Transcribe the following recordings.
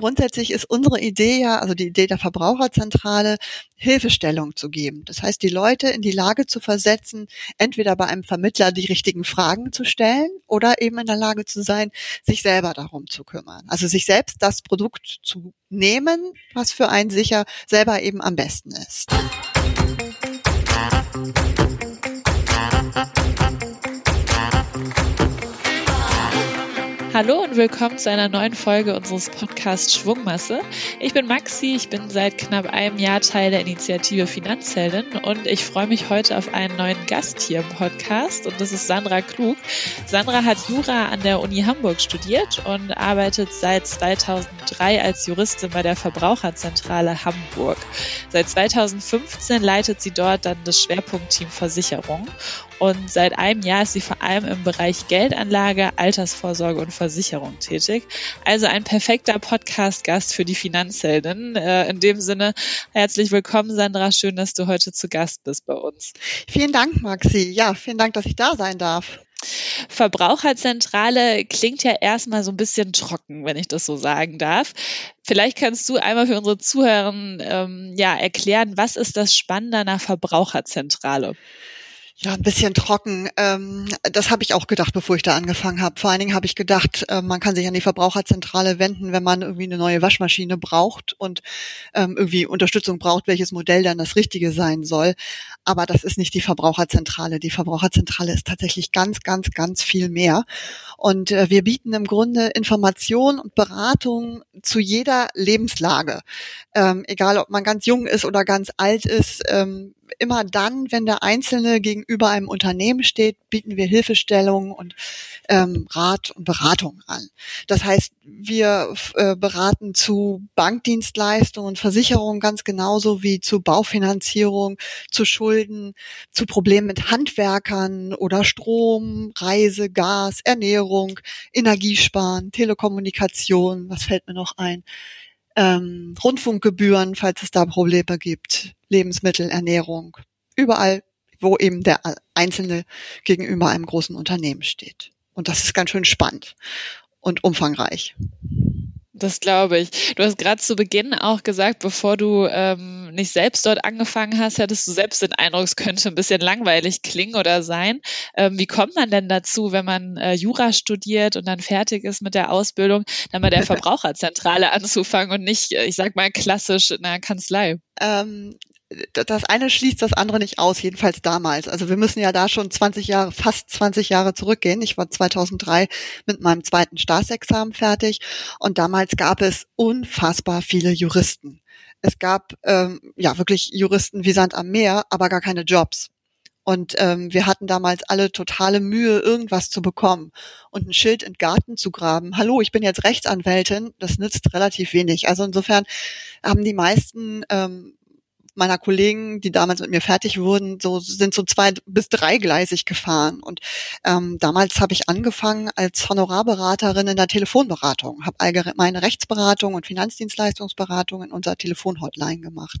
Grundsätzlich ist unsere Idee ja, also die Idee der Verbraucherzentrale, Hilfestellung zu geben. Das heißt, die Leute in die Lage zu versetzen, entweder bei einem Vermittler die richtigen Fragen zu stellen oder eben in der Lage zu sein, sich selber darum zu kümmern. Also sich selbst das Produkt zu nehmen, was für einen sicher selber eben am besten ist. Hallo und willkommen zu einer neuen Folge unseres Podcasts Schwungmasse. Ich bin Maxi, ich bin seit knapp einem Jahr Teil der Initiative Finanzheldin und ich freue mich heute auf einen neuen Gast hier im Podcast und das ist Sandra Klug. Sandra hat Jura an der Uni Hamburg studiert und arbeitet seit 2003 als Juristin bei der Verbraucherzentrale Hamburg. Seit 2015 leitet sie dort dann das Schwerpunktteam Versicherung und seit einem Jahr ist sie vor allem im Bereich Geldanlage, Altersvorsorge und Versicherung tätig. Also ein perfekter Podcast-Gast für die Finanzheldin. Äh, in dem Sinne, herzlich willkommen, Sandra. Schön, dass du heute zu Gast bist bei uns. Vielen Dank, Maxi. Ja, vielen Dank, dass ich da sein darf. Verbraucherzentrale klingt ja erstmal so ein bisschen trocken, wenn ich das so sagen darf. Vielleicht kannst du einmal für unsere Zuhörer ähm, ja, erklären, was ist das Spannende an der Verbraucherzentrale? Ja, ein bisschen trocken. Ähm, das habe ich auch gedacht, bevor ich da angefangen habe. Vor allen Dingen habe ich gedacht, äh, man kann sich an die Verbraucherzentrale wenden, wenn man irgendwie eine neue Waschmaschine braucht und ähm, irgendwie Unterstützung braucht, welches Modell dann das Richtige sein soll. Aber das ist nicht die Verbraucherzentrale. Die Verbraucherzentrale ist tatsächlich ganz, ganz, ganz viel mehr. Und äh, wir bieten im Grunde Information und Beratung zu jeder Lebenslage. Ähm, egal, ob man ganz jung ist oder ganz alt ist. Ähm, immer dann, wenn der Einzelne gegenüber einem Unternehmen steht, bieten wir Hilfestellung und ähm, Rat und Beratung an. Das heißt, wir äh, beraten zu Bankdienstleistungen und Versicherungen ganz genauso wie zu Baufinanzierung, zu Schulden, zu Problemen mit Handwerkern oder Strom, Reise, Gas, Ernährung, Energiesparen, Telekommunikation, was fällt mir noch ein? Ähm, Rundfunkgebühren, falls es da Probleme gibt, Lebensmittel, Ernährung, überall, wo eben der Einzelne gegenüber einem großen Unternehmen steht. Und das ist ganz schön spannend und umfangreich. Das glaube ich. Du hast gerade zu Beginn auch gesagt, bevor du ähm, nicht selbst dort angefangen hast, hattest du selbst den Eindruck, es könnte ein bisschen langweilig klingen oder sein. Ähm, wie kommt man denn dazu, wenn man äh, Jura studiert und dann fertig ist mit der Ausbildung, dann bei der Verbraucherzentrale anzufangen und nicht, äh, ich sag mal, klassisch in einer Kanzlei? Ähm, das eine schließt das andere nicht aus, jedenfalls damals. Also wir müssen ja da schon 20 Jahre, fast 20 Jahre zurückgehen. Ich war 2003 mit meinem zweiten Staatsexamen fertig und damals gab es unfassbar viele Juristen. Es gab ähm, ja wirklich Juristen wie Sand am Meer, aber gar keine Jobs. Und ähm, wir hatten damals alle totale Mühe, irgendwas zu bekommen. Und ein Schild in den Garten zu graben, hallo, ich bin jetzt Rechtsanwältin, das nützt relativ wenig. Also insofern haben die meisten ähm, meiner Kollegen, die damals mit mir fertig wurden, so sind so zwei bis dreigleisig gefahren. Und ähm, damals habe ich angefangen als Honorarberaterin in der Telefonberatung, habe allgemeine Rechtsberatung und Finanzdienstleistungsberatung in unserer Telefonhotline gemacht.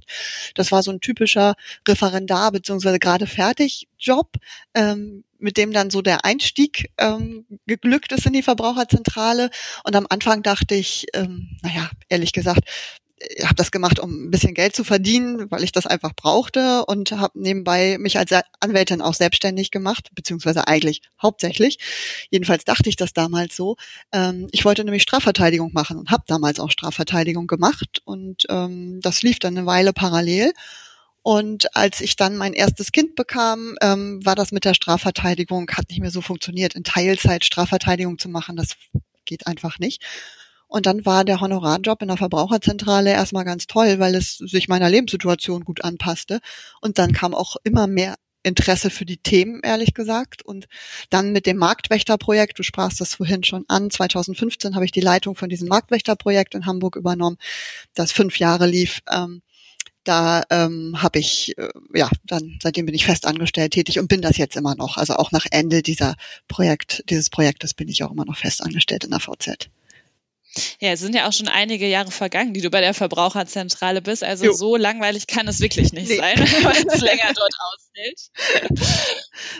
Das war so ein typischer Referendar beziehungsweise gerade fertig Job. Ähm, mit dem dann so der Einstieg ähm, geglückt ist in die Verbraucherzentrale. Und am Anfang dachte ich, ähm, naja, ehrlich gesagt, habe das gemacht, um ein bisschen Geld zu verdienen, weil ich das einfach brauchte und habe nebenbei mich als Anwältin auch selbstständig gemacht, beziehungsweise eigentlich hauptsächlich. Jedenfalls dachte ich das damals so. Ähm, ich wollte nämlich Strafverteidigung machen und habe damals auch Strafverteidigung gemacht und ähm, das lief dann eine Weile parallel. Und als ich dann mein erstes Kind bekam, ähm, war das mit der Strafverteidigung, hat nicht mehr so funktioniert, in Teilzeit Strafverteidigung zu machen. Das geht einfach nicht. Und dann war der Honorarjob in der Verbraucherzentrale erstmal ganz toll, weil es sich meiner Lebenssituation gut anpasste. Und dann kam auch immer mehr Interesse für die Themen, ehrlich gesagt. Und dann mit dem Marktwächterprojekt, du sprachst das vorhin schon an, 2015 habe ich die Leitung von diesem Marktwächterprojekt in Hamburg übernommen, das fünf Jahre lief. Ähm, da ähm, habe ich, äh, ja, dann seitdem bin ich fest angestellt tätig und bin das jetzt immer noch. Also auch nach Ende dieser Projekt, dieses Projektes bin ich auch immer noch fest angestellt in der VZ. Ja, es sind ja auch schon einige Jahre vergangen, die du bei der Verbraucherzentrale bist. Also jo. so langweilig kann es wirklich nicht nee. sein, wenn man es länger dort aushält.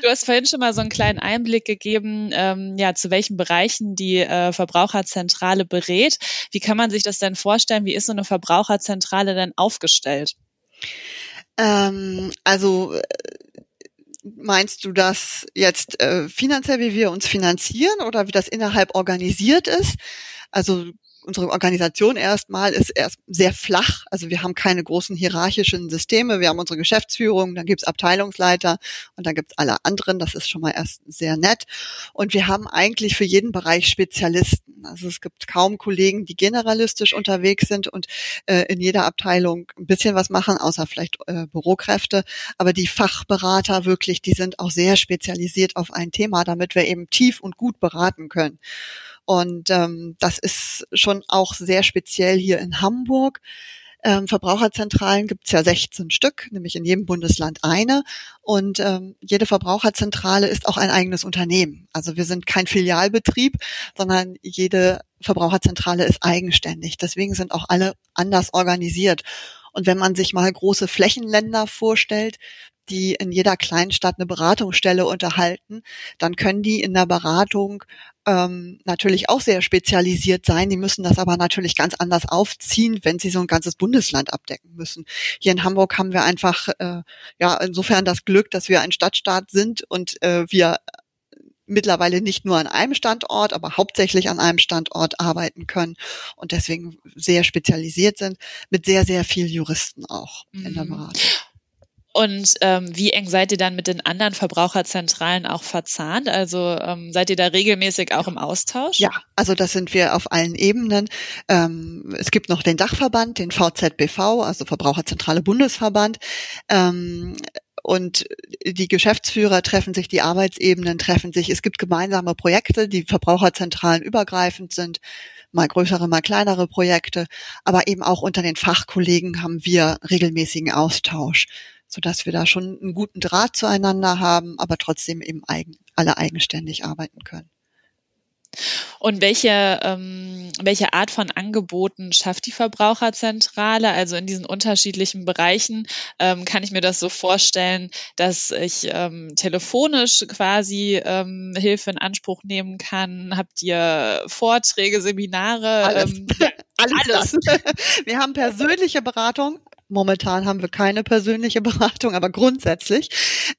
Du hast vorhin schon mal so einen kleinen Einblick gegeben, ähm, ja, zu welchen Bereichen die äh, Verbraucherzentrale berät. Wie kann man sich das denn vorstellen? Wie ist so eine Verbraucherzentrale denn aufgestellt? Ähm, also äh, Meinst du das jetzt äh, finanziell, wie wir uns finanzieren oder wie das innerhalb organisiert ist? Also unsere Organisation erstmal ist erst sehr flach. Also wir haben keine großen hierarchischen Systeme. Wir haben unsere Geschäftsführung, dann gibt's Abteilungsleiter und dann gibt's alle anderen. Das ist schon mal erst sehr nett. Und wir haben eigentlich für jeden Bereich Spezialisten. Also es gibt kaum Kollegen, die generalistisch unterwegs sind und äh, in jeder Abteilung ein bisschen was machen, außer vielleicht äh, Bürokräfte. Aber die Fachberater wirklich, die sind auch sehr spezialisiert auf ein Thema, damit wir eben tief und gut beraten können. Und ähm, das ist schon auch sehr speziell hier in Hamburg. Ähm, Verbraucherzentralen gibt es ja 16 Stück, nämlich in jedem Bundesland eine. Und ähm, jede Verbraucherzentrale ist auch ein eigenes Unternehmen. Also wir sind kein Filialbetrieb, sondern jede Verbraucherzentrale ist eigenständig. Deswegen sind auch alle anders organisiert. Und wenn man sich mal große Flächenländer vorstellt, die in jeder Kleinstadt eine Beratungsstelle unterhalten, dann können die in der Beratung ähm, natürlich auch sehr spezialisiert sein. Die müssen das aber natürlich ganz anders aufziehen, wenn sie so ein ganzes Bundesland abdecken müssen. Hier in Hamburg haben wir einfach äh, ja insofern das Glück, dass wir ein Stadtstaat sind und äh, wir mittlerweile nicht nur an einem Standort, aber hauptsächlich an einem Standort arbeiten können und deswegen sehr spezialisiert sind, mit sehr, sehr viel Juristen auch mhm. in der mhm. Beratung. Und ähm, wie eng seid ihr dann mit den anderen Verbraucherzentralen auch verzahnt? Also ähm, seid ihr da regelmäßig auch im Austausch? Ja, also das sind wir auf allen Ebenen. Ähm, es gibt noch den Dachverband, den VZBV, also Verbraucherzentrale Bundesverband. Ähm, und die Geschäftsführer treffen sich, die Arbeitsebenen treffen sich. Es gibt gemeinsame Projekte, die Verbraucherzentralen übergreifend sind, mal größere, mal kleinere Projekte, aber eben auch unter den Fachkollegen haben wir regelmäßigen Austausch so dass wir da schon einen guten Draht zueinander haben, aber trotzdem eben eigen, alle eigenständig arbeiten können. Und welche, ähm, welche Art von Angeboten schafft die Verbraucherzentrale? Also in diesen unterschiedlichen Bereichen ähm, kann ich mir das so vorstellen, dass ich ähm, telefonisch quasi ähm, Hilfe in Anspruch nehmen kann. Habt ihr Vorträge, Seminare? Alles. Ähm, alles. alles. Wir haben persönliche Beratung, Momentan haben wir keine persönliche Beratung, aber grundsätzlich.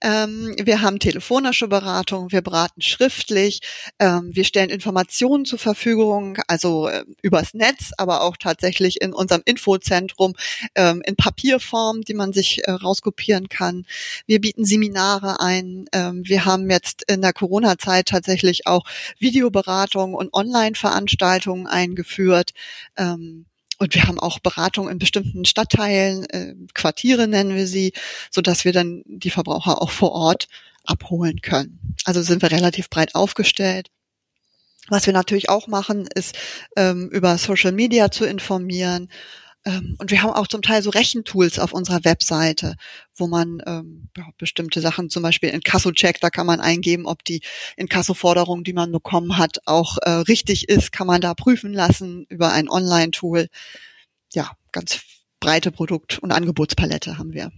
Ähm, wir haben telefonische Beratung, wir beraten schriftlich, ähm, wir stellen Informationen zur Verfügung, also äh, übers Netz, aber auch tatsächlich in unserem Infozentrum ähm, in Papierform, die man sich äh, rauskopieren kann. Wir bieten Seminare ein. Ähm, wir haben jetzt in der Corona-Zeit tatsächlich auch Videoberatung und Online-Veranstaltungen eingeführt. Ähm, und wir haben auch Beratung in bestimmten Stadtteilen, äh, Quartiere nennen wir sie, so dass wir dann die Verbraucher auch vor Ort abholen können. Also sind wir relativ breit aufgestellt. Was wir natürlich auch machen, ist ähm, über Social Media zu informieren, und wir haben auch zum Teil so Rechentools auf unserer Webseite, wo man ähm, ja, bestimmte Sachen, zum Beispiel in Kasso-Check, da kann man eingeben, ob die Inkasso-Forderung, die man bekommen hat, auch äh, richtig ist, kann man da prüfen lassen über ein Online-Tool. Ja, ganz breite Produkt- und Angebotspalette haben wir.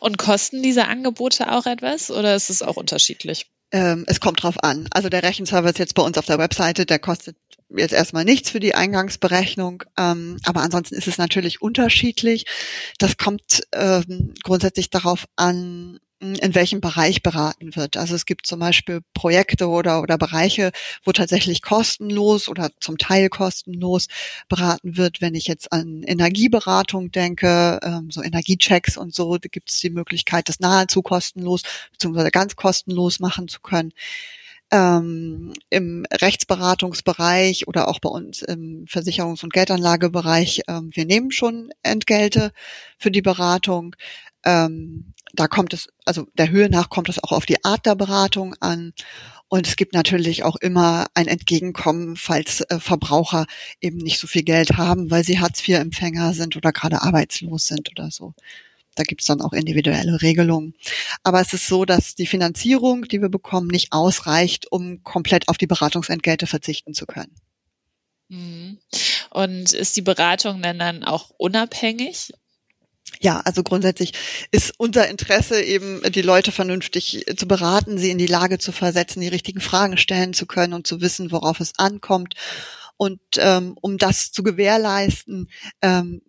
Und kosten diese Angebote auch etwas oder ist es auch unterschiedlich? Ähm, es kommt drauf an. Also der Rechenservice jetzt bei uns auf der Webseite, der kostet jetzt erstmal nichts für die Eingangsberechnung, ähm, aber ansonsten ist es natürlich unterschiedlich. Das kommt ähm, grundsätzlich darauf an, in welchem Bereich beraten wird. Also es gibt zum Beispiel Projekte oder, oder Bereiche, wo tatsächlich kostenlos oder zum Teil kostenlos beraten wird. Wenn ich jetzt an Energieberatung denke, ähm, so Energiechecks und so, gibt es die Möglichkeit, das nahezu kostenlos bzw. ganz kostenlos machen zu können ähm, im Rechtsberatungsbereich oder auch bei uns im Versicherungs- und Geldanlagebereich, ähm, wir nehmen schon Entgelte für die Beratung. Ähm, da kommt es, also der Höhe nach kommt es auch auf die Art der Beratung an. Und es gibt natürlich auch immer ein Entgegenkommen, falls äh, Verbraucher eben nicht so viel Geld haben, weil sie Hartz-IV-Empfänger sind oder gerade arbeitslos sind oder so. Da gibt es dann auch individuelle Regelungen. Aber es ist so, dass die Finanzierung, die wir bekommen, nicht ausreicht, um komplett auf die Beratungsentgelte verzichten zu können. Mhm. Und ist die Beratung denn dann auch unabhängig? Ja, also grundsätzlich ist unser Interesse eben, die Leute vernünftig zu beraten, sie in die Lage zu versetzen, die richtigen Fragen stellen zu können und zu wissen, worauf es ankommt. Und ähm, um das zu gewährleisten, ähm,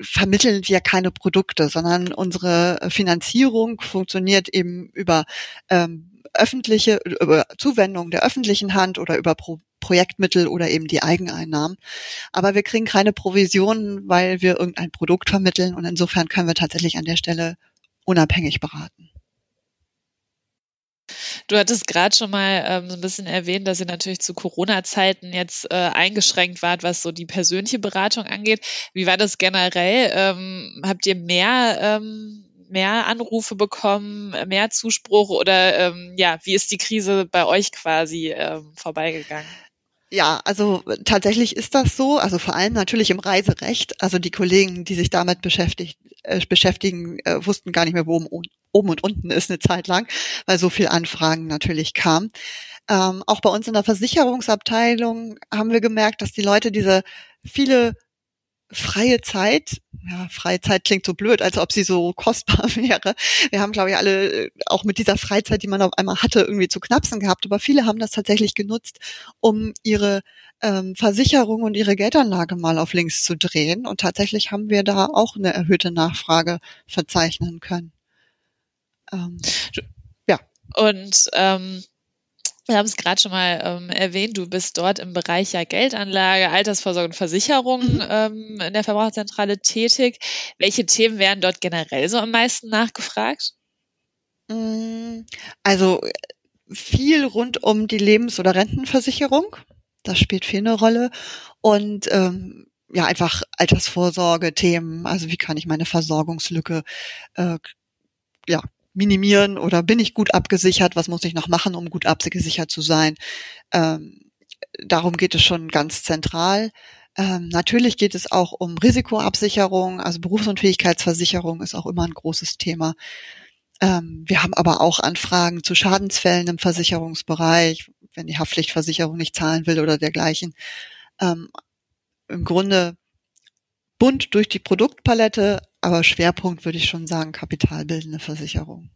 vermitteln wir keine Produkte, sondern unsere Finanzierung funktioniert eben über ähm, öffentliche, über Zuwendung der öffentlichen Hand oder über Pro Projektmittel oder eben die Eigeneinnahmen. Aber wir kriegen keine Provisionen, weil wir irgendein Produkt vermitteln und insofern können wir tatsächlich an der Stelle unabhängig beraten. Du hattest gerade schon mal ähm, so ein bisschen erwähnt, dass ihr natürlich zu Corona-Zeiten jetzt äh, eingeschränkt wart, was so die persönliche Beratung angeht. Wie war das generell? Ähm, habt ihr mehr ähm, mehr Anrufe bekommen, mehr Zuspruch oder ähm, ja, wie ist die Krise bei euch quasi ähm, vorbeigegangen? Ja, also tatsächlich ist das so. Also vor allem natürlich im Reiserecht. Also die Kollegen, die sich damit beschäftigt, äh, beschäftigen, äh, wussten gar nicht mehr, wo oben, und unten ist eine Zeit lang, weil so viel Anfragen natürlich kamen. Ähm, auch bei uns in der Versicherungsabteilung haben wir gemerkt, dass die Leute diese viele freie Zeit, ja, freie Zeit klingt so blöd, als ob sie so kostbar wäre. Wir haben, glaube ich, alle äh, auch mit dieser Freizeit, die man auf einmal hatte, irgendwie zu knapsen gehabt. Aber viele haben das tatsächlich genutzt, um ihre ähm, Versicherung und ihre Geldanlage mal auf links zu drehen. Und tatsächlich haben wir da auch eine erhöhte Nachfrage verzeichnen können. Ähm, ja. Und ähm, wir haben es gerade schon mal ähm, erwähnt, du bist dort im Bereich ja Geldanlage, Altersvorsorge und Versicherung mhm. ähm, in der Verbraucherzentrale tätig. Welche Themen werden dort generell so am meisten nachgefragt? Mm, also viel rund um die Lebens- oder Rentenversicherung. Das spielt viel eine Rolle. Und ähm, ja, einfach Altersvorsorge-Themen. Also wie kann ich meine Versorgungslücke äh, ja, minimieren oder bin ich gut abgesichert? Was muss ich noch machen, um gut abgesichert zu sein? Ähm, darum geht es schon ganz zentral. Ähm, natürlich geht es auch um Risikoabsicherung, also Berufsunfähigkeitsversicherung ist auch immer ein großes Thema. Ähm, wir haben aber auch Anfragen zu Schadensfällen im Versicherungsbereich, wenn die Haftpflichtversicherung nicht zahlen will oder dergleichen. Ähm, Im Grunde bunt durch die Produktpalette, aber Schwerpunkt würde ich schon sagen, kapitalbildende Versicherung.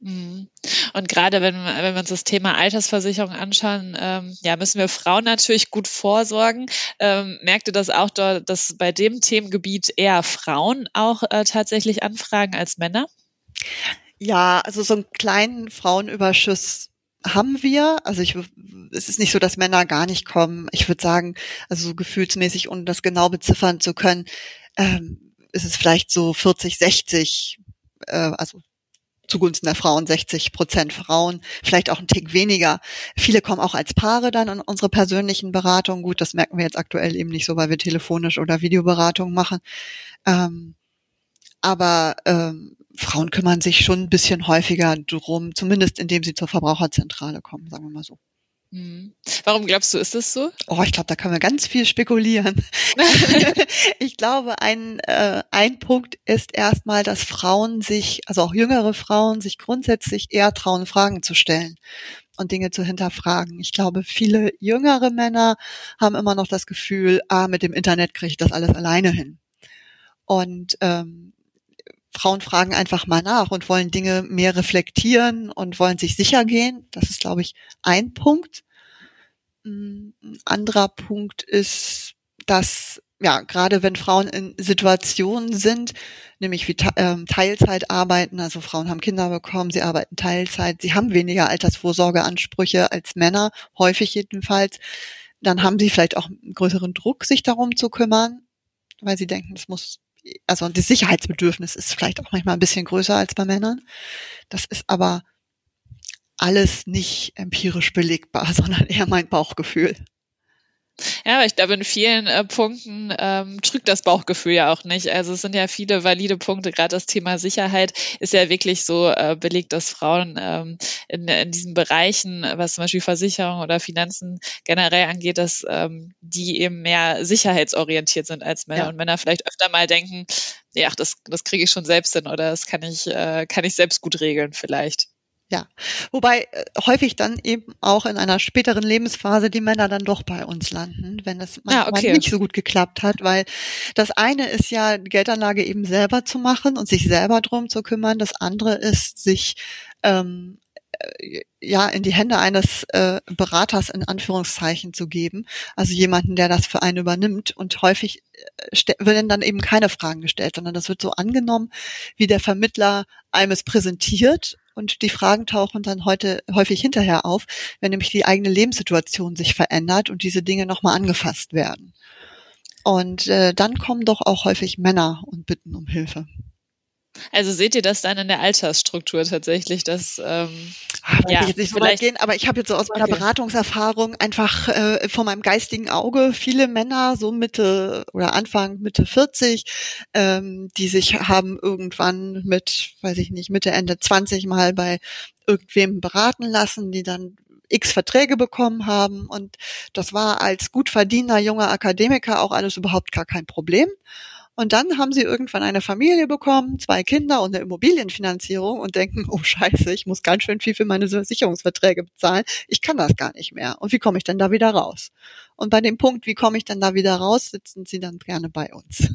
Mhm. Und gerade wenn, wenn wir uns das Thema Altersversicherung anschauen, ähm, ja, müssen wir Frauen natürlich gut vorsorgen. Ähm, merkt ihr das auch dort, dass bei dem Themengebiet eher Frauen auch äh, tatsächlich anfragen als Männer? Ja, also so einen kleinen Frauenüberschuss haben wir. Also ich, es ist nicht so, dass Männer gar nicht kommen. Ich würde sagen, also so gefühlsmäßig, um das genau beziffern zu können, ähm, ist es vielleicht so 40, 60, äh, also zugunsten der Frauen 60 Prozent Frauen, vielleicht auch ein Tick weniger. Viele kommen auch als Paare dann in unsere persönlichen Beratungen. Gut, das merken wir jetzt aktuell eben nicht so, weil wir telefonisch oder Videoberatung machen. Ähm, aber ähm, Frauen kümmern sich schon ein bisschen häufiger drum, zumindest indem sie zur Verbraucherzentrale kommen, sagen wir mal so. Mhm. Warum glaubst du, ist das so? Oh, ich glaube, da können wir ganz viel spekulieren. ich glaube, ein, äh, ein Punkt ist erstmal, dass Frauen sich, also auch jüngere Frauen, sich grundsätzlich eher trauen, Fragen zu stellen und Dinge zu hinterfragen. Ich glaube, viele jüngere Männer haben immer noch das Gefühl, ah, mit dem Internet kriege ich das alles alleine hin. Und ähm, Frauen fragen einfach mal nach und wollen Dinge mehr reflektieren und wollen sich sicher gehen. Das ist, glaube ich, ein Punkt. Ein anderer Punkt ist, dass ja, gerade wenn Frauen in Situationen sind, nämlich wie ähm, Teilzeit arbeiten, also Frauen haben Kinder bekommen, sie arbeiten Teilzeit, sie haben weniger Altersvorsorgeansprüche als Männer, häufig jedenfalls, dann haben sie vielleicht auch einen größeren Druck, sich darum zu kümmern, weil sie denken, es muss also das Sicherheitsbedürfnis ist vielleicht auch manchmal ein bisschen größer als bei Männern. Das ist aber alles nicht empirisch belegbar, sondern eher mein Bauchgefühl. Ja, aber ich glaube, in vielen äh, Punkten ähm, trügt das Bauchgefühl ja auch nicht. Also es sind ja viele valide Punkte. Gerade das Thema Sicherheit ist ja wirklich so äh, belegt, dass Frauen ähm, in, in diesen Bereichen, was zum Beispiel Versicherung oder Finanzen generell angeht, dass ähm, die eben mehr sicherheitsorientiert sind als Männer ja. und Männer vielleicht öfter mal denken, ja, das, das kriege ich schon selbst hin oder das kann ich, äh, kann ich selbst gut regeln vielleicht. Ja, wobei äh, häufig dann eben auch in einer späteren Lebensphase die Männer dann doch bei uns landen, wenn es manchmal Ah, okay. nicht so gut geklappt hat, weil das eine ist ja, die Geldanlage eben selber zu machen und sich selber drum zu kümmern. Das andere ist, sich ähm, äh, ja in die Hände eines äh, Beraters in Anführungszeichen zu geben, also jemanden, der das für einen übernimmt. Und häufig äh, werden dann eben keine Fragen gestellt, sondern das wird so angenommen, wie der Vermittler einem es präsentiert. Und die Fragen tauchen dann heute häufig hinterher auf, wenn nämlich die eigene Lebenssituation sich verändert und diese Dinge nochmal angefasst werden. Und äh, dann kommen doch auch häufig Männer und bitten um Hilfe. Also seht ihr das dann in der Altersstruktur tatsächlich, dass ähm, will Ja, ich jetzt nicht so weit gehen, aber ich habe jetzt so aus meiner Okay. Beratungserfahrung einfach äh, vor meinem geistigen Auge viele Männer, so Mitte oder Anfang, Mitte 40, ähm, die sich haben irgendwann mit, weiß ich nicht, Mitte, Ende 20 mal bei irgendwem beraten lassen, die dann x Verträge bekommen haben und das war als gut verdienter junger Akademiker auch alles überhaupt gar kein Problem. Und dann haben sie irgendwann eine Familie bekommen, zwei Kinder und eine Immobilienfinanzierung und denken, oh scheiße, ich muss ganz schön viel für meine Versicherungsverträge bezahlen. Ich kann das gar nicht mehr. Und wie komme ich denn da wieder raus? Und bei dem Punkt, wie komme ich denn da wieder raus, sitzen sie dann gerne bei uns.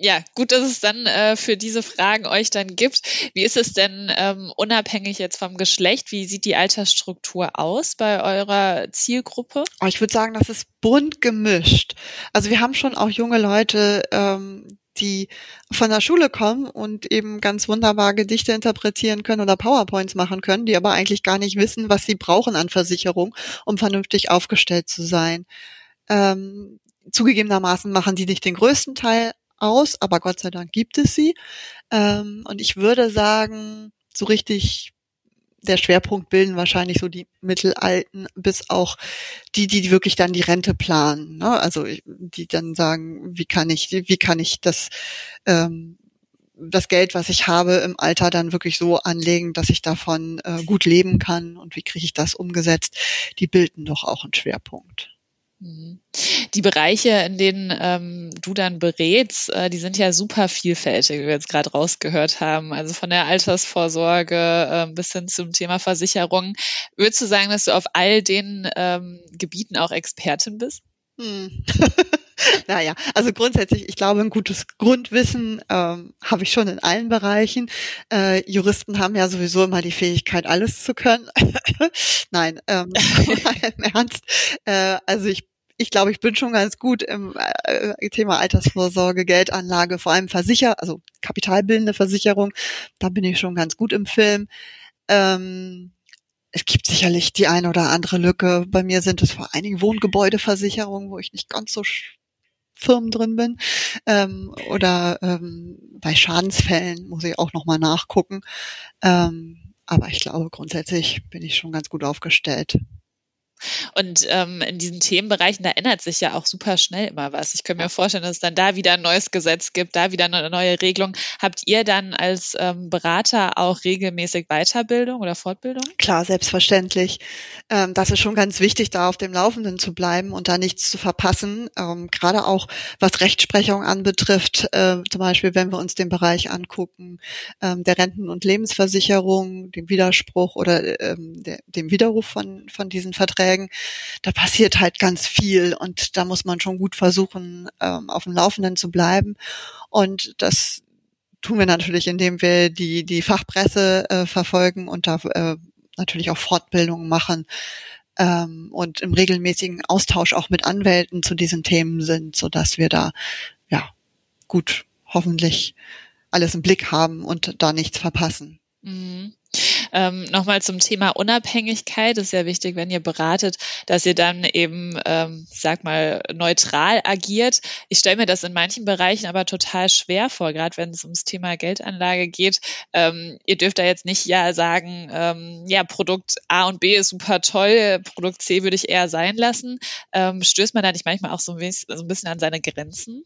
ja, gut, dass es dann äh, für diese Fragen euch dann gibt. Wie ist es denn ähm, unabhängig jetzt vom Geschlecht? Wie sieht die Altersstruktur aus bei eurer Zielgruppe? Ich würde sagen, das ist bunt gemischt. Also wir haben schon auch junge Leute, ähm, die von der Schule kommen und eben ganz wunderbar Gedichte interpretieren können oder PowerPoints machen können, die aber eigentlich gar nicht wissen, was sie brauchen an Versicherung, um vernünftig aufgestellt zu sein. Ähm, zugegebenermaßen machen die nicht den größten Teil aus, aber Gott sei Dank gibt es sie. Ähm, und ich würde sagen, so richtig der Schwerpunkt bilden wahrscheinlich so die Mittelalten bis auch die, die wirklich dann die Rente planen. Ne? Also die dann sagen, wie kann ich, wie kann ich das ähm, das Geld, was ich habe im Alter, dann wirklich so anlegen, dass ich davon äh, gut leben kann und wie kriege ich das umgesetzt? Die bilden doch auch einen Schwerpunkt. Mhm. Die Bereiche, in denen ähm, du dann berätst, äh, die sind ja super vielfältig, wie wir jetzt gerade rausgehört haben. Also von der Altersvorsorge äh, bis hin zum Thema Versicherung. Würdest du sagen, dass du auf all den ähm, Gebieten auch Expertin bist? Hm. naja, also grundsätzlich, ich glaube, ein gutes Grundwissen ähm, habe ich schon in allen Bereichen. Äh, Juristen haben ja sowieso immer die Fähigkeit, alles zu können. Nein, ähm, im Ernst. Äh, also ich ich glaube, ich bin schon ganz gut im äh, Thema Altersvorsorge, Geldanlage, vor allem Versicher, also kapitalbildende Versicherung. Da bin ich schon ganz gut im Film. Ähm, es gibt sicherlich die eine oder andere Lücke. Bei mir sind es vor allen Dingen Wohngebäudeversicherungen, wo ich nicht ganz so firm drin bin. Ähm, oder ähm, bei Schadensfällen muss ich auch nochmal nachgucken. Ähm, aber ich glaube, grundsätzlich bin ich schon ganz gut aufgestellt. Und ähm, in diesen Themenbereichen, da ändert sich ja auch super schnell immer was. Ich könnte mir vorstellen, dass es dann da wieder ein neues Gesetz gibt, da wieder eine neue Regelung. Habt ihr dann als ähm, Berater auch regelmäßig Weiterbildung oder Fortbildung? Klar, selbstverständlich. Ähm, das ist schon ganz wichtig, da auf dem Laufenden zu bleiben und da nichts zu verpassen. Ähm, gerade auch was Rechtsprechung anbetrifft, äh, zum Beispiel, wenn wir uns den Bereich angucken, ähm, der Renten- und Lebensversicherung, dem Widerspruch oder ähm, der, dem Widerruf von, von diesen Verträgen, da passiert halt ganz viel und da muss man schon gut versuchen, ähm, auf dem Laufenden zu bleiben. Und das tun wir natürlich, indem wir die, die Fachpresse äh, verfolgen und da äh, natürlich auch Fortbildungen machen ähm, und im regelmäßigen Austausch auch mit Anwälten zu diesen Themen sind, so dass wir da ja gut hoffentlich alles im Blick haben und da nichts verpassen. Mhm. Ähm, Nochmal zum Thema Unabhängigkeit. Es ist ja wichtig, wenn ihr beratet, dass ihr dann eben, ähm, sag mal, neutral agiert. Ich stelle mir das in manchen Bereichen aber total schwer vor, gerade wenn es ums Thema Geldanlage geht. Ähm, ihr dürft da jetzt nicht ja sagen, ähm, ja, Produkt A und B ist super toll, Produkt C würde ich eher sein lassen. Ähm, stößt man da nicht manchmal auch so ein bisschen an seine Grenzen?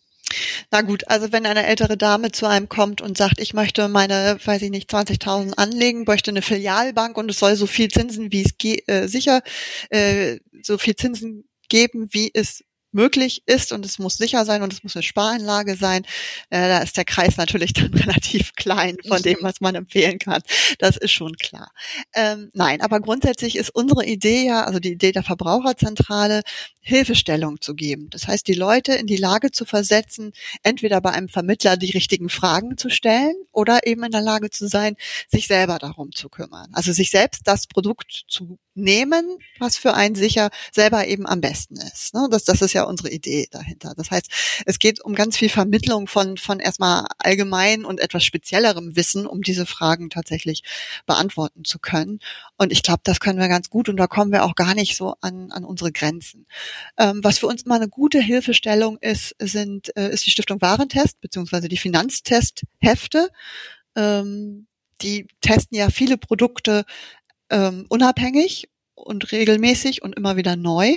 Na gut, also wenn eine ältere Dame zu einem kommt und sagt, ich möchte meine, weiß ich nicht, 20.000 anlegen, möchte eine Filialbank und es soll so viel Zinsen, wie es ge äh, sicher, äh, so viel Zinsen geben, wie es möglich ist und es muss sicher sein und es muss eine Sparanlage sein, äh, da ist der Kreis natürlich dann relativ klein von dem, was man empfehlen kann. Das ist schon klar. Ähm, nein, aber grundsätzlich ist unsere Idee ja, also die Idee der Verbraucherzentrale, Hilfestellung zu geben. Das heißt, die Leute in die Lage zu versetzen, entweder bei einem Vermittler die richtigen Fragen zu stellen oder eben in der Lage zu sein, sich selber darum zu kümmern. Also sich selbst das Produkt zu nehmen, was für einen sicher selber eben am besten ist. Ne? Das, das ist ja unsere Idee dahinter. Das heißt, es geht um ganz viel Vermittlung von, von erstmal allgemein und etwas speziellerem Wissen, um diese Fragen tatsächlich beantworten zu können. Und ich glaube, das können wir ganz gut und da kommen wir auch gar nicht so an, an unsere Grenzen. Ähm, was für uns mal eine gute Hilfestellung ist, sind, äh, ist die Stiftung Warentest beziehungsweise die Finanztesthefte. Ähm, die testen ja viele Produkte ähm, unabhängig und regelmäßig und immer wieder neu.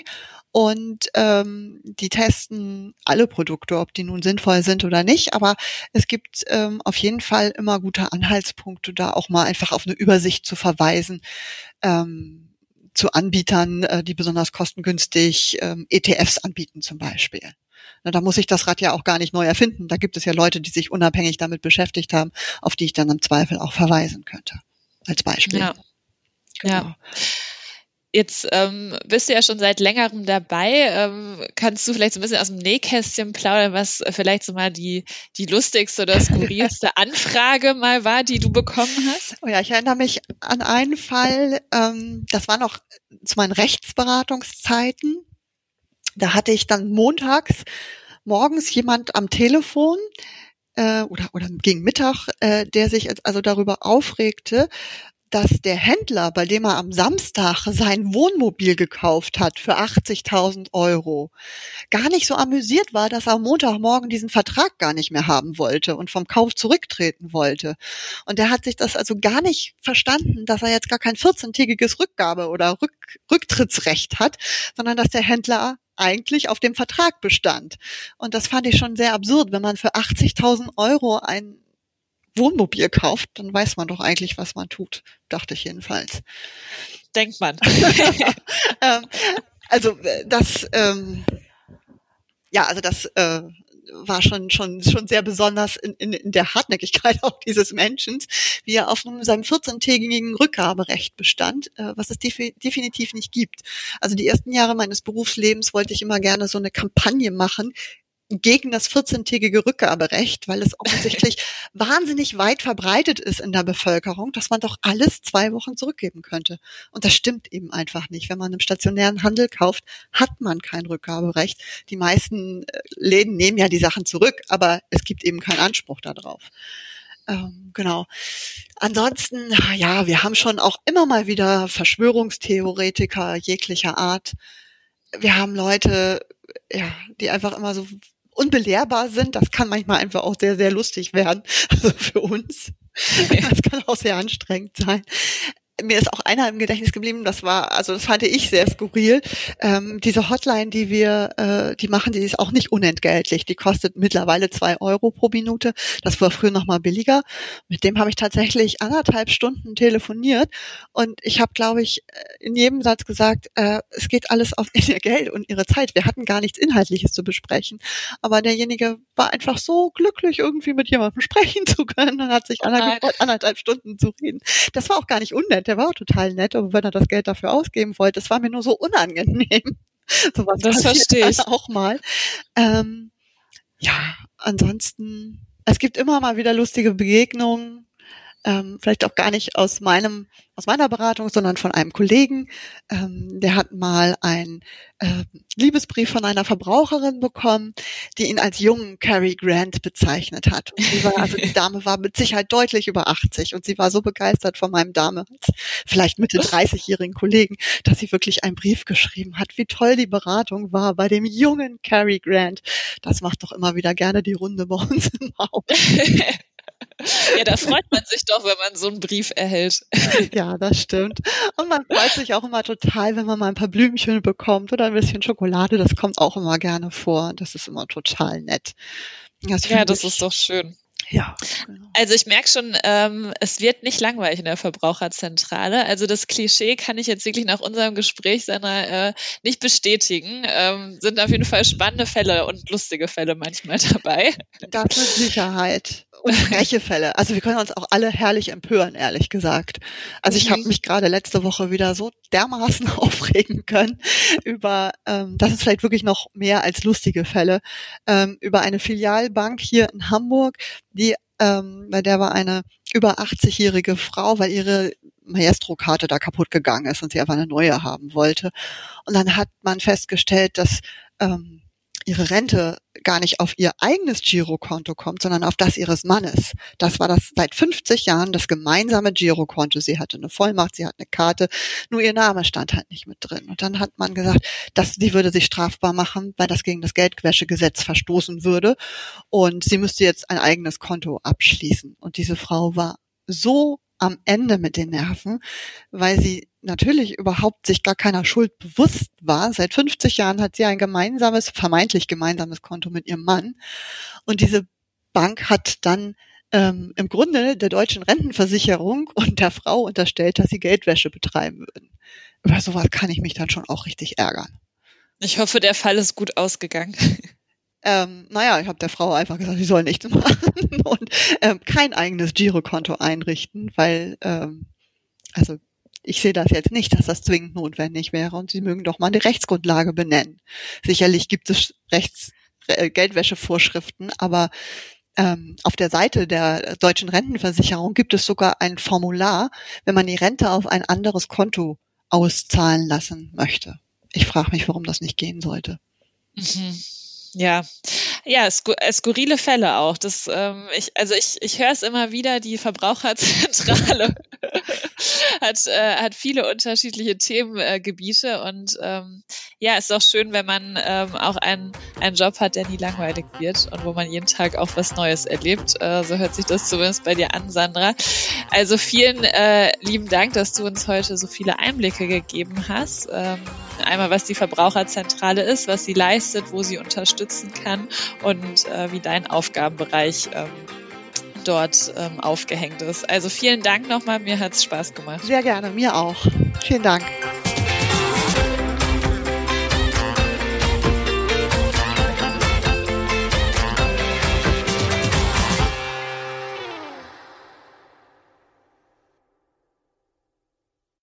Und ähm, die testen alle Produkte, ob die nun sinnvoll sind oder nicht. Aber es gibt ähm, auf jeden Fall immer gute Anhaltspunkte, da auch mal einfach auf eine Übersicht zu verweisen. Ähm, zu Anbietern, äh, die besonders kostengünstig ähm, ETFs anbieten zum Beispiel. Na, da muss ich das Rad ja auch gar nicht neu erfinden. Da gibt es ja Leute, die sich unabhängig damit beschäftigt haben, auf die ich dann im Zweifel auch verweisen könnte. Als Beispiel. Ja. Genau. Ja. Jetzt ähm, bist du ja schon seit längerem dabei. Ähm, kannst du vielleicht so ein bisschen aus dem Nähkästchen plaudern, was vielleicht so mal die, die lustigste oder skurrilste Anfrage mal war, die du bekommen hast? Oh ja, ich erinnere mich an einen Fall, ähm, das war noch zu meinen Rechtsberatungszeiten. Da hatte ich dann montags morgens jemand am Telefon, äh, oder, oder gegen Mittag, äh, der sich also darüber aufregte, dass der Händler, bei dem er am Samstag sein Wohnmobil gekauft hat für 80.000 Euro, gar nicht so amüsiert war, dass er am Montagmorgen diesen Vertrag gar nicht mehr haben wollte und vom Kauf zurücktreten wollte. Und er hat sich das also gar nicht verstanden, dass er jetzt gar kein 14-tägiges Rückgabe- oder Rück Rücktrittsrecht hat, sondern dass der Händler eigentlich auf dem Vertrag bestand. Und das fand ich schon sehr absurd, wenn man für 80.000 Euro ein Wohnmobil kauft, dann weiß man doch eigentlich, was man tut, dachte ich jedenfalls. Denkt man. ähm, also äh, das, ähm, ja, also das äh, war schon schon schon sehr besonders in, in, in der Hartnäckigkeit auch dieses Menschen, wie er auf seinem 14-tägigen Rückgaberecht bestand, äh, was es defi definitiv nicht gibt. Also die ersten Jahre meines Berufslebens wollte ich immer gerne so eine Kampagne machen, gegen das 14-tägige Rückgaberecht, weil es offensichtlich wahnsinnig weit verbreitet ist in der Bevölkerung, dass man doch alles zwei Wochen zurückgeben könnte. Und das stimmt eben einfach nicht. Wenn man im stationären Handel kauft, hat man kein Rückgaberecht. Die meisten äh, Läden nehmen ja die Sachen zurück, aber es gibt eben keinen Anspruch darauf. Ähm, genau. Ansonsten, ja, wir haben schon auch immer mal wieder Verschwörungstheoretiker jeglicher Art. Wir haben Leute, ja, die einfach immer so unbelehrbar sind. Das kann manchmal einfach auch sehr, sehr lustig werden. Also für uns. Das kann auch sehr anstrengend sein mir ist auch einer im Gedächtnis geblieben, das war, also das fand ich sehr skurril. Ähm, diese Hotline, die wir, äh, die machen, die ist auch nicht unentgeltlich. Die kostet mittlerweile zwei Euro pro Minute. Das war früher noch mal billiger. Mit dem habe ich tatsächlich anderthalb Stunden telefoniert und ich habe, glaube ich, in jedem Satz gesagt, äh, es geht alles auf ihr Geld und ihre Zeit. Wir hatten gar nichts Inhaltliches zu besprechen. Aber derjenige war einfach so glücklich, irgendwie mit jemandem sprechen zu können und hat sich anderthalb, anderthalb Stunden zu reden. Das war auch gar nicht unnett der war auch total nett, aber wenn er das Geld dafür ausgeben wollte, das war mir nur so unangenehm. Sowas das verstehe ich auch mal. Ähm, ja, ansonsten, es gibt immer mal wieder lustige Begegnungen ähm, vielleicht auch gar nicht aus meinem aus meiner Beratung, sondern von einem Kollegen. Ähm, der hat mal einen äh, Liebesbrief von einer Verbraucherin bekommen, die ihn als jungen Cary Grant bezeichnet hat. Und sie war, also die Dame war mit Sicherheit deutlich über 80 und sie war so begeistert von meinem Dame, vielleicht Mitte 30-jährigen Kollegen, dass sie wirklich einen Brief geschrieben hat, wie toll die Beratung war bei dem jungen Cary Grant. Das macht doch immer wieder gerne die Runde bei uns im Haus. Ja, da freut man sich doch, wenn man so einen Brief erhält. Ja, das stimmt. Und man freut sich auch immer total, wenn man mal ein paar Blümchen bekommt oder ein bisschen Schokolade. Das kommt auch immer gerne vor. Das ist immer total nett. Das ja, das ich, ist doch schön. Ja. Genau. Also ich merke schon, ähm, es wird nicht langweilig in der Verbraucherzentrale. Also das Klischee kann ich jetzt wirklich nach unserem Gespräch seiner äh, nicht bestätigen. Ähm, sind auf jeden Fall spannende Fälle und lustige Fälle manchmal dabei. Das mit Sicherheit. Und freche Fälle. Also wir können uns auch alle herrlich empören, ehrlich gesagt. Also ich habe mhm. mich gerade letzte Woche wieder so dermaßen aufregen können über, ähm, das ist vielleicht wirklich noch mehr als lustige Fälle, ähm, über eine Filialbank hier in Hamburg, die ähm, bei der war eine über 80-jährige Frau, weil ihre Maestro-Karte da kaputt gegangen ist und sie einfach eine neue haben wollte. Und dann hat man festgestellt, dass ähm, ihre Rente gar nicht auf ihr eigenes Girokonto kommt, sondern auf das ihres Mannes. Das war das seit 50 Jahren das gemeinsame Girokonto. Sie hatte eine Vollmacht, sie hat eine Karte, nur ihr Name stand halt nicht mit drin. Und dann hat man gesagt, dass sie würde sich strafbar machen, weil das gegen das Geldwäschegesetz verstoßen würde. Und sie müsste jetzt ein eigenes Konto abschließen. Und diese Frau war so am Ende mit den Nerven, weil sie natürlich überhaupt sich gar keiner Schuld bewusst war. Seit 50 Jahren hat sie ein gemeinsames, vermeintlich gemeinsames Konto mit ihrem Mann. Und diese Bank hat dann ähm, im Grunde der deutschen Rentenversicherung und der Frau unterstellt, dass sie Geldwäsche betreiben würden. Über sowas kann ich mich dann schon auch richtig ärgern. Ich hoffe, der Fall ist gut ausgegangen. Ähm, naja, ich habe der Frau einfach gesagt, sie soll nichts machen und ähm, kein eigenes Girokonto einrichten, weil, ähm, also ich sehe das jetzt nicht, dass das zwingend notwendig wäre und Sie mögen doch mal eine Rechtsgrundlage benennen. Sicherlich gibt es Rechts äh, Geldwäschevorschriften, aber ähm, auf der Seite der deutschen Rentenversicherung gibt es sogar ein Formular, wenn man die Rente auf ein anderes Konto auszahlen lassen möchte. Ich frage mich, warum das nicht gehen sollte. Mhm. Ja, ja, äh, skurrile Fälle auch. Das, ähm, ich, also ich, ich höre es immer wieder, die Verbraucherzentrale hat, äh, hat viele unterschiedliche Themengebiete und ähm, ja, ist auch schön, wenn man ähm, auch einen, einen Job hat, der nie langweilig wird und wo man jeden Tag auch was Neues erlebt. Äh, so hört sich das zumindest bei dir an, Sandra. Also vielen äh, lieben Dank, dass du uns heute so viele Einblicke gegeben hast. Ähm, einmal, was die Verbraucherzentrale ist, was sie leistet, wo sie unterstützen kann und äh, wie dein Aufgabenbereich ähm, dort ähm, aufgehängt ist. Also vielen Dank nochmal, mir hat es Spaß gemacht. Sehr gerne, mir auch. Vielen Dank.